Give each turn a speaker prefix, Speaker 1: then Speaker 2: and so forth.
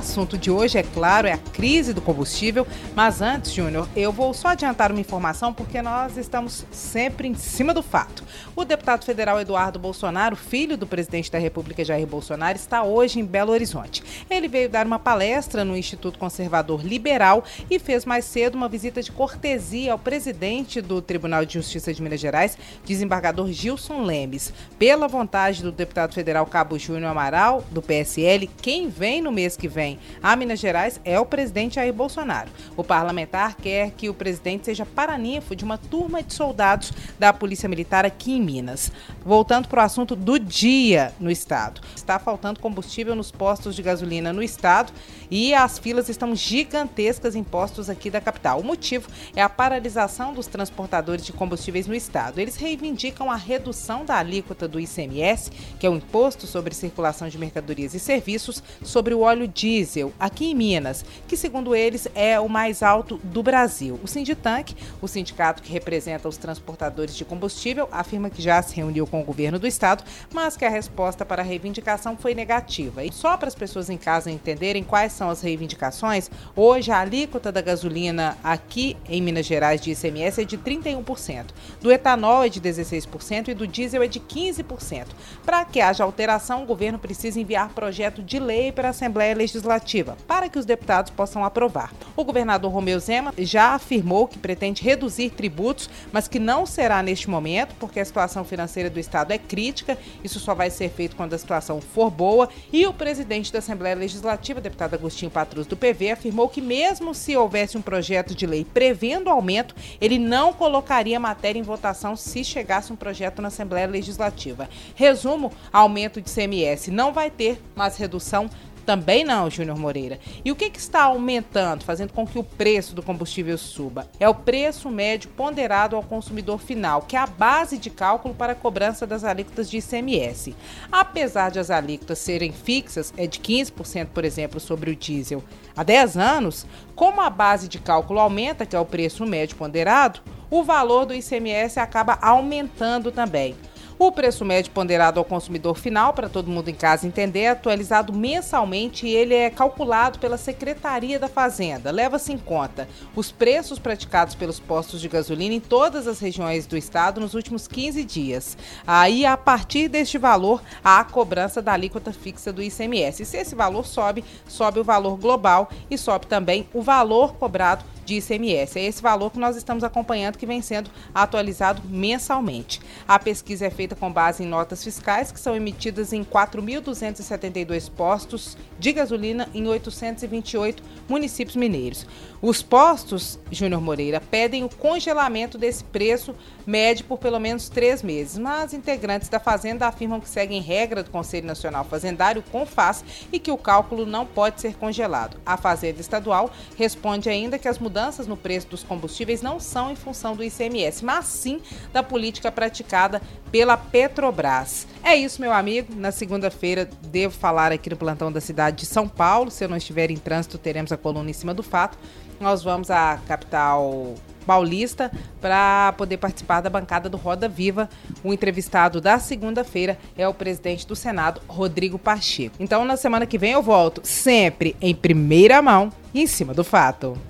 Speaker 1: Assunto de hoje, é claro, é a crise do combustível, mas antes, Júnior, eu vou só adiantar uma informação porque nós estamos sempre em cima do fato. O deputado federal Eduardo Bolsonaro, filho do presidente da República Jair Bolsonaro, está hoje em Belo Horizonte. Ele veio dar uma palestra no Instituto Conservador Liberal e fez mais cedo uma visita de cortesia ao presidente do Tribunal de Justiça de Minas Gerais, desembargador Gilson Lemes. Pela vontade do deputado federal Cabo Júnior Amaral, do PSL, quem vem no mês que vem a Minas Gerais é o presidente Jair Bolsonaro. O parlamentar quer que o presidente seja paraninfo de uma turma de soldados da Polícia Militar aqui em Minas. Voltando para o assunto do dia no estado. Está faltando combustível nos postos de gasolina no estado e as filas estão gigantescas em postos aqui da capital. O motivo é a paralisação dos transportadores de combustíveis no estado. Eles reivindicam a redução da alíquota do ICMS, que é o Imposto sobre Circulação de Mercadorias e Serviços, sobre o óleo diesel aqui em Minas, que segundo eles é o mais alto do Brasil. O Sinditank, o sindicato que representa os transportadores de combustível, afirma que já se reuniu com o governo do estado, mas que a resposta para a reivindicação foi negativa. E só para as pessoas em casa entenderem quais são as reivindicações, hoje a alíquota da gasolina aqui em Minas Gerais de ICMS é de 31%, do etanol é de 16% e do diesel é de 15%. Para que haja alteração, o governo precisa enviar projeto de lei para a Assembleia Legislativa legislativa para que os deputados possam aprovar. O governador Romeu Zema já afirmou que pretende reduzir tributos, mas que não será neste momento, porque a situação financeira do Estado é crítica. Isso só vai ser feito quando a situação for boa. E o presidente da Assembleia Legislativa, deputado Agostinho Patrus, do PV, afirmou que, mesmo se houvesse um projeto de lei prevendo aumento, ele não colocaria a matéria em votação se chegasse um projeto na Assembleia Legislativa. Resumo: aumento de CMS não vai ter, mas redução também não, Júnior Moreira. E o que, que está aumentando, fazendo com que o preço do combustível suba? É o preço médio ponderado ao consumidor final, que é a base de cálculo para a cobrança das alíquotas de ICMS. Apesar de as alíquotas serem fixas, é de 15%, por exemplo, sobre o diesel há 10 anos, como a base de cálculo aumenta, que é o preço médio ponderado, o valor do ICMS acaba aumentando também. O preço médio ponderado ao consumidor final, para todo mundo em casa entender, é atualizado mensalmente e ele é calculado pela Secretaria da Fazenda. Leva-se em conta os preços praticados pelos postos de gasolina em todas as regiões do estado nos últimos 15 dias. Aí, a partir deste valor, há a cobrança da alíquota fixa do ICMS. Se esse valor sobe, sobe o valor global e sobe também o valor cobrado de ICMS. É esse valor que nós estamos acompanhando que vem sendo atualizado mensalmente. A pesquisa é feita com base em notas fiscais que são emitidas em 4.272 postos de gasolina em 828 municípios mineiros. Os postos, Júnior Moreira, pedem o congelamento desse preço médio por pelo menos três meses, mas integrantes da Fazenda afirmam que seguem regra do Conselho Nacional Fazendário, CONFAS, e que o cálculo não pode ser congelado. A Fazenda Estadual responde ainda que as mudanças mudanças no preço dos combustíveis não são em função do ICMS, mas sim da política praticada pela Petrobras. É isso, meu amigo. Na segunda-feira devo falar aqui no plantão da cidade de São Paulo. Se eu não estiver em trânsito, teremos a coluna em cima do fato. Nós vamos à capital paulista para poder participar da bancada do Roda Viva. O entrevistado da segunda-feira é o presidente do Senado, Rodrigo Pacheco. Então, na semana que vem eu volto sempre em primeira mão e em cima do fato.